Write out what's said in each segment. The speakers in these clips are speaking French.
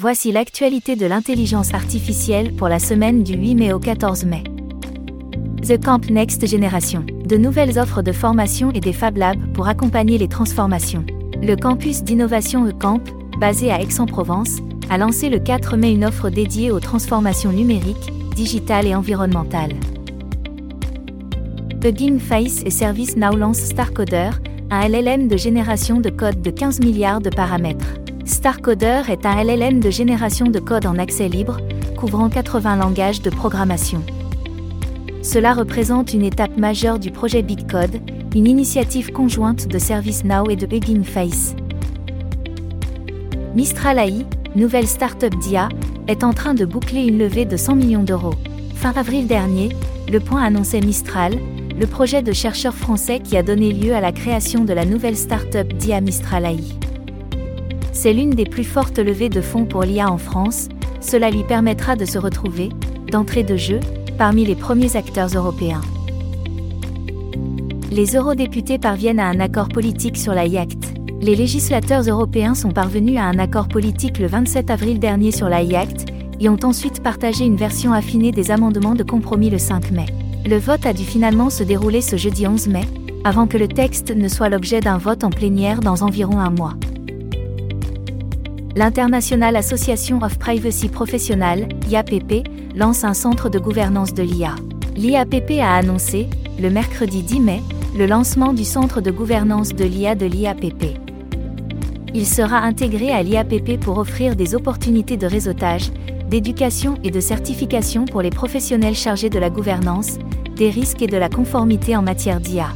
Voici l'actualité de l'intelligence artificielle pour la semaine du 8 mai au 14 mai. The Camp Next Generation. De nouvelles offres de formation et des Fab Labs pour accompagner les transformations. Le campus d'innovation E-Camp, basé à Aix-en-Provence, a lancé le 4 mai une offre dédiée aux transformations numériques, digitales et environnementales. Hugging Face et ServiceNow lance StarCoder, un LLM de génération de code de 15 milliards de paramètres. StarCoder est un LLM de génération de code en accès libre, couvrant 80 langages de programmation. Cela représente une étape majeure du projet BigCode, une initiative conjointe de ServiceNow et de Hugging Face. Mistral AI, nouvelle startup d'IA, est en train de boucler une levée de 100 millions d'euros. Fin avril dernier, Le Point annonçait Mistral, le projet de chercheurs français qui a donné lieu à la création de la nouvelle startup d'IA Mistral AI. C'est l'une des plus fortes levées de fonds pour l'IA en France, cela lui permettra de se retrouver, d'entrée de jeu, parmi les premiers acteurs européens. Les eurodéputés parviennent à un accord politique sur la Act. Les législateurs européens sont parvenus à un accord politique le 27 avril dernier sur la Act et ont ensuite partagé une version affinée des amendements de compromis le 5 mai. Le vote a dû finalement se dérouler ce jeudi 11 mai, avant que le texte ne soit l'objet d'un vote en plénière dans environ un mois l'International Association of Privacy Professional, IAPP, lance un centre de gouvernance de l'IA. L'IAPP a annoncé, le mercredi 10 mai, le lancement du centre de gouvernance de l'IA de l'IAPP. Il sera intégré à l'IAPP pour offrir des opportunités de réseautage, d'éducation et de certification pour les professionnels chargés de la gouvernance, des risques et de la conformité en matière d'IA.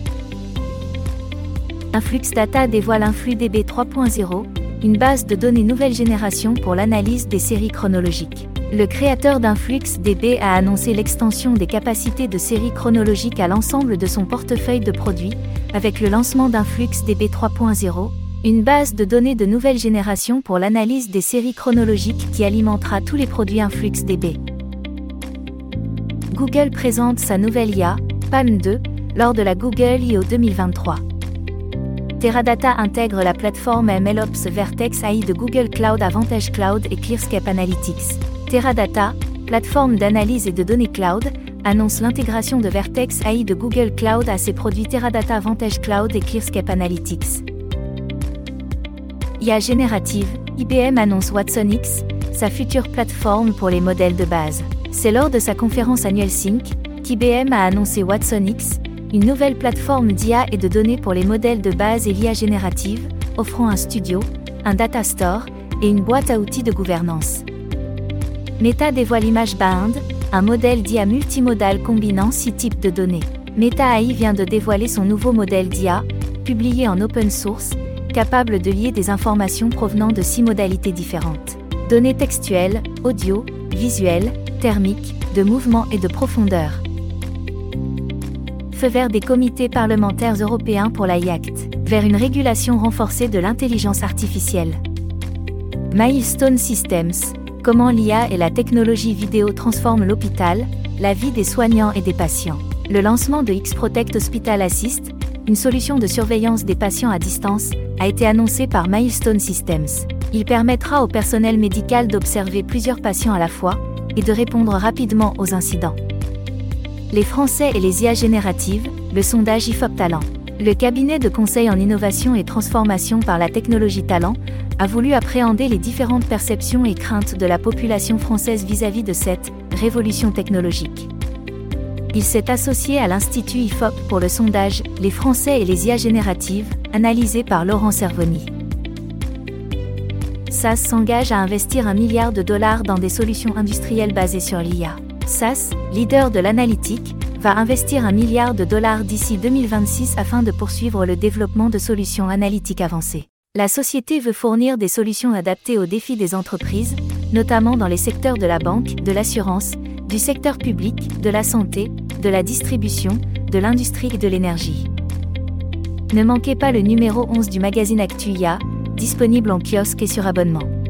Influx Data dévoile InfluDB 3.0, une base de données nouvelle génération pour l'analyse des séries chronologiques. Le créateur d'InfluxDB a annoncé l'extension des capacités de séries chronologiques à l'ensemble de son portefeuille de produits, avec le lancement d'InfluxDB 3.0, une base de données de nouvelle génération pour l'analyse des séries chronologiques qui alimentera tous les produits InfluxDB. Google présente sa nouvelle IA, Palm 2, lors de la Google I.O. 2023. Teradata intègre la plateforme MLOps Vertex AI de Google Cloud Avantage Cloud et ClearScape Analytics. Teradata, plateforme d'analyse et de données cloud, annonce l'intégration de Vertex AI de Google Cloud à ses produits Teradata Avantage Cloud et ClearScape Analytics. IA générative, IBM annonce WatsonX, sa future plateforme pour les modèles de base. C'est lors de sa conférence annuelle Sync qu'IBM a annoncé WatsonX, une nouvelle plateforme d'IA et de données pour les modèles de base et l'IA générative, offrant un studio, un data store et une boîte à outils de gouvernance. Meta dévoile ImageBound, un modèle d'IA multimodal combinant six types de données. Meta AI vient de dévoiler son nouveau modèle d'IA, publié en open source, capable de lier des informations provenant de six modalités différentes. Données textuelles, audio, visuelles, thermiques, de mouvement et de profondeur vers des comités parlementaires européens pour la IACT, vers une régulation renforcée de l'intelligence artificielle. Milestone Systems, comment l'IA et la technologie vidéo transforment l'hôpital, la vie des soignants et des patients. Le lancement de X-Protect Hospital Assist, une solution de surveillance des patients à distance, a été annoncé par Milestone Systems. Il permettra au personnel médical d'observer plusieurs patients à la fois et de répondre rapidement aux incidents les Français et les IA génératives, le sondage IFOP Talent. Le cabinet de conseil en innovation et transformation par la technologie Talent a voulu appréhender les différentes perceptions et craintes de la population française vis-à-vis de cette révolution technologique. Il s'est associé à l'Institut IFOP pour le sondage Les Français et les IA génératives, analysé par Laurent Cervoni. SAS s'engage à investir un milliard de dollars dans des solutions industrielles basées sur l'IA. SAS, leader de l'analytique, va investir un milliard de dollars d'ici 2026 afin de poursuivre le développement de solutions analytiques avancées. La société veut fournir des solutions adaptées aux défis des entreprises, notamment dans les secteurs de la banque, de l'assurance, du secteur public, de la santé, de la distribution, de l'industrie et de l'énergie. Ne manquez pas le numéro 11 du magazine Actuia, disponible en kiosque et sur abonnement.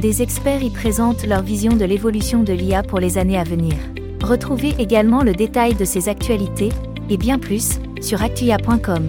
Des experts y présentent leur vision de l'évolution de l'IA pour les années à venir. Retrouvez également le détail de ces actualités, et bien plus, sur actua.com.